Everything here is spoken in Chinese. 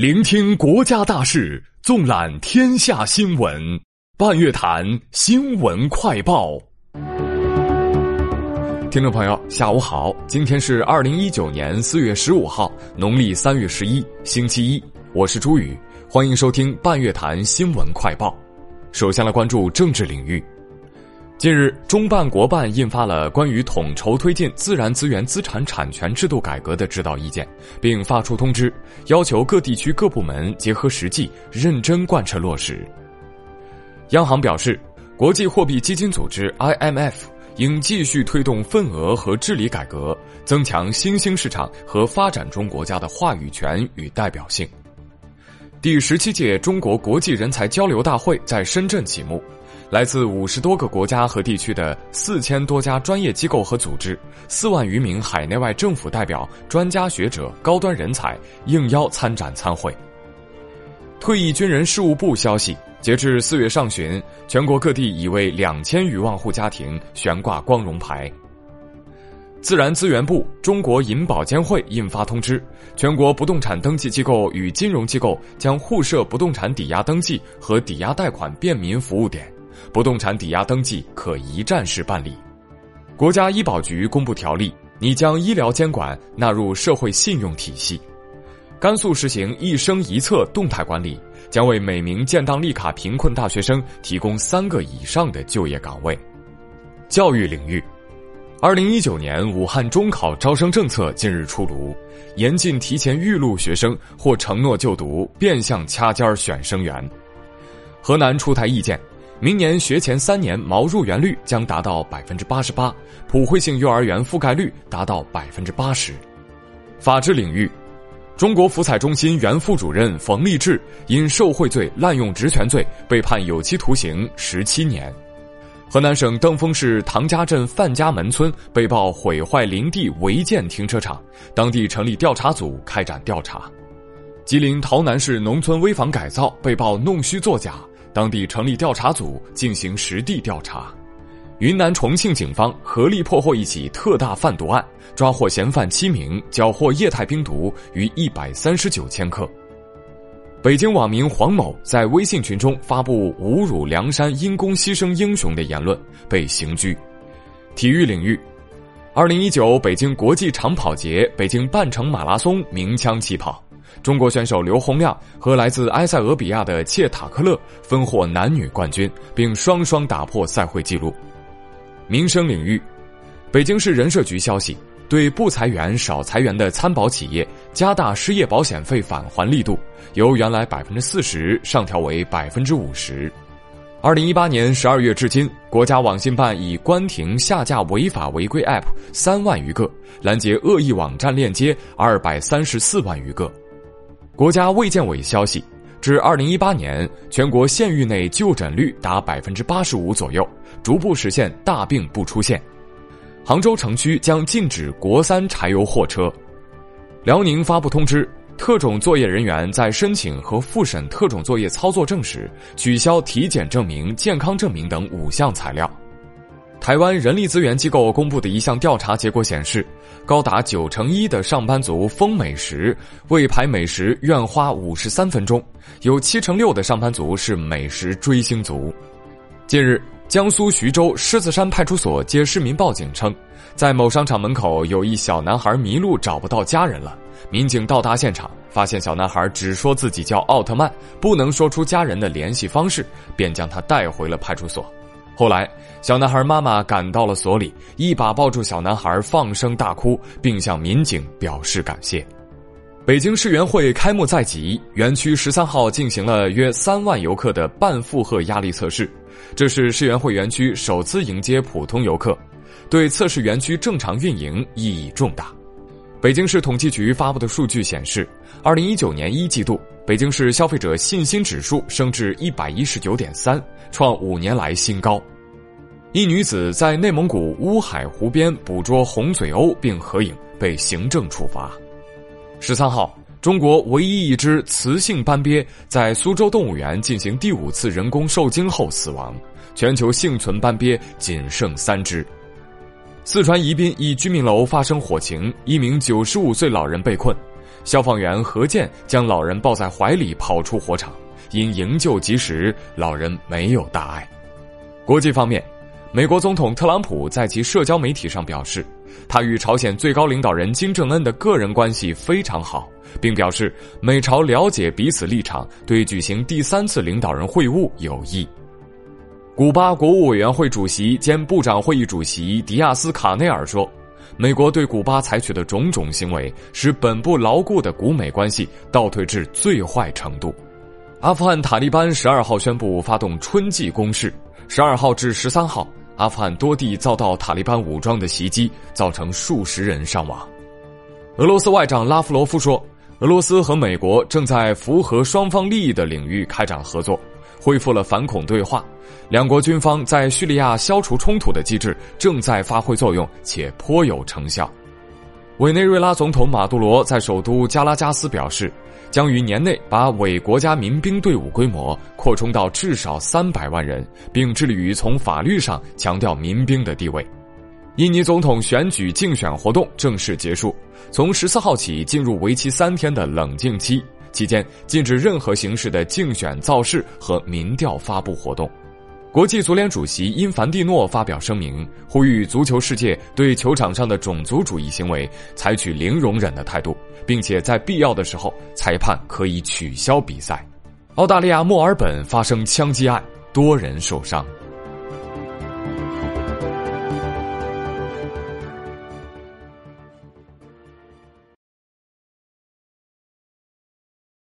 聆听国家大事，纵览天下新闻。半月谈新闻快报。听众朋友，下午好，今天是二零一九年四月十五号，农历三月十一，星期一。我是朱宇，欢迎收听半月谈新闻快报。首先来关注政治领域。近日，中办国办印发了关于统筹推进自然资源资产产权制度改革的指导意见，并发出通知，要求各地区各部门结合实际，认真贯彻落实。央行表示，国际货币基金组织 IMF 应继续推动份额和治理改革，增强新兴市场和发展中国家的话语权与代表性。第十七届中国国际人才交流大会在深圳启幕。来自五十多个国家和地区的四千多家专业机构和组织，四万余名海内外政府代表、专家学者、高端人才应邀参展参会。退役军人事务部消息，截至四月上旬，全国各地已为两千余万户家庭悬挂光荣牌。自然资源部、中国银保监会印发通知，全国不动产登记机构与金融机构将互设不动产抵押登记和抵押贷款便民服务点。不动产抵押登记可一站式办理。国家医保局公布条例，拟将医疗监管纳入社会信用体系。甘肃实行一生一策动态管理，将为每名建档立卡贫困大学生提供三个以上的就业岗位。教育领域，二零一九年武汉中考招生政策近日出炉，严禁提前预录学生或承诺就读，变相掐尖选生源。河南出台意见。明年学前三年毛入园率将达到百分之八十八，普惠性幼儿园覆盖率达到百分之八十。法治领域，中国福彩中心原副主任冯立志因受贿罪、滥用职权罪被判有期徒刑十七年。河南省登封市唐家镇范家门村被曝毁坏林地违建停车场，当地成立调查组开展调查。吉林洮南市农村危房改造被曝弄虚作假。当地成立调查组进行实地调查，云南重庆警方合力破获一起特大贩毒案，抓获嫌犯七名，缴获液态冰毒逾一百三十九千克。北京网民黄某在微信群中发布侮辱梁山因公牺牲英雄的言论，被刑拘。体育领域，二零一九北京国际长跑节北京半程马拉松鸣枪起跑。中国选手刘洪亮和来自埃塞俄比亚的切塔克勒分获男女冠军，并双双打破赛会纪录。民生领域，北京市人社局消息，对不裁员、少裁员的参保企业加大失业保险费返还力度，由原来百分之四十上调为百分之五十。二零一八年十二月至今，国家网信办已关停下架违法违规 App 三万余个，拦截恶意网站链接二百三十四万余个。国家卫健委消息，至二零一八年，全国县域内就诊率达百分之八十五左右，逐步实现大病不出现。杭州城区将禁止国三柴油货车。辽宁发布通知，特种作业人员在申请和复审特种作业操作证时，取消体检证明、健康证明等五项材料。台湾人力资源机构公布的一项调查结果显示，高达九成一的上班族疯美食，为排美食愿花五十三分钟；有七成六的上班族是美食追星族。近日，江苏徐州狮子山派出所接市民报警称，在某商场门口有一小男孩迷路，找不到家人了。民警到达现场，发现小男孩只说自己叫奥特曼，不能说出家人的联系方式，便将他带回了派出所。后来，小男孩妈妈赶到了所里，一把抱住小男孩，放声大哭，并向民警表示感谢。北京世园会开幕在即，园区十三号进行了约三万游客的半负荷压力测试，这是世园会园区首次迎接普通游客，对测试园区正常运营意义重大。北京市统计局发布的数据显示，二零一九年一季度，北京市消费者信心指数升至一百一十九点三，创五年来新高。一女子在内蒙古乌海湖边捕捉红嘴鸥并合影，被行政处罚。十三号，中国唯一一只雌性斑鳖在苏州动物园进行第五次人工受精后死亡，全球幸存斑鳖仅剩三只。四川宜宾一居民楼发生火情，一名九十五岁老人被困。消防员何健将老人抱在怀里跑出火场，因营救及时，老人没有大碍。国际方面，美国总统特朗普在其社交媒体上表示，他与朝鲜最高领导人金正恩的个人关系非常好，并表示美朝了解彼此立场，对举行第三次领导人会晤有益。古巴国务委员会主席兼部长会议主席迪亚斯卡内尔说：“美国对古巴采取的种种行为，使本不牢固的古美关系倒退至最坏程度。”阿富汗塔利班十二号宣布发动春季攻势，十二号至十三号，阿富汗多地遭到塔利班武装的袭击，造成数十人伤亡。俄罗斯外长拉夫罗夫说：“俄罗斯和美国正在符合双方利益的领域开展合作。”恢复了反恐对话，两国军方在叙利亚消除冲突的机制正在发挥作用，且颇有成效。委内瑞拉总统马杜罗在首都加拉加斯表示，将于年内把伪国家民兵队伍规模扩充到至少三百万人，并致力于从法律上强调民兵的地位。印尼总统选举竞选活动正式结束，从十四号起进入为期三天的冷静期。期间禁止任何形式的竞选造势和民调发布活动。国际足联主席因凡蒂诺发表声明，呼吁足球世界对球场上的种族主义行为采取零容忍的态度，并且在必要的时候，裁判可以取消比赛。澳大利亚墨尔本发生枪击案，多人受伤。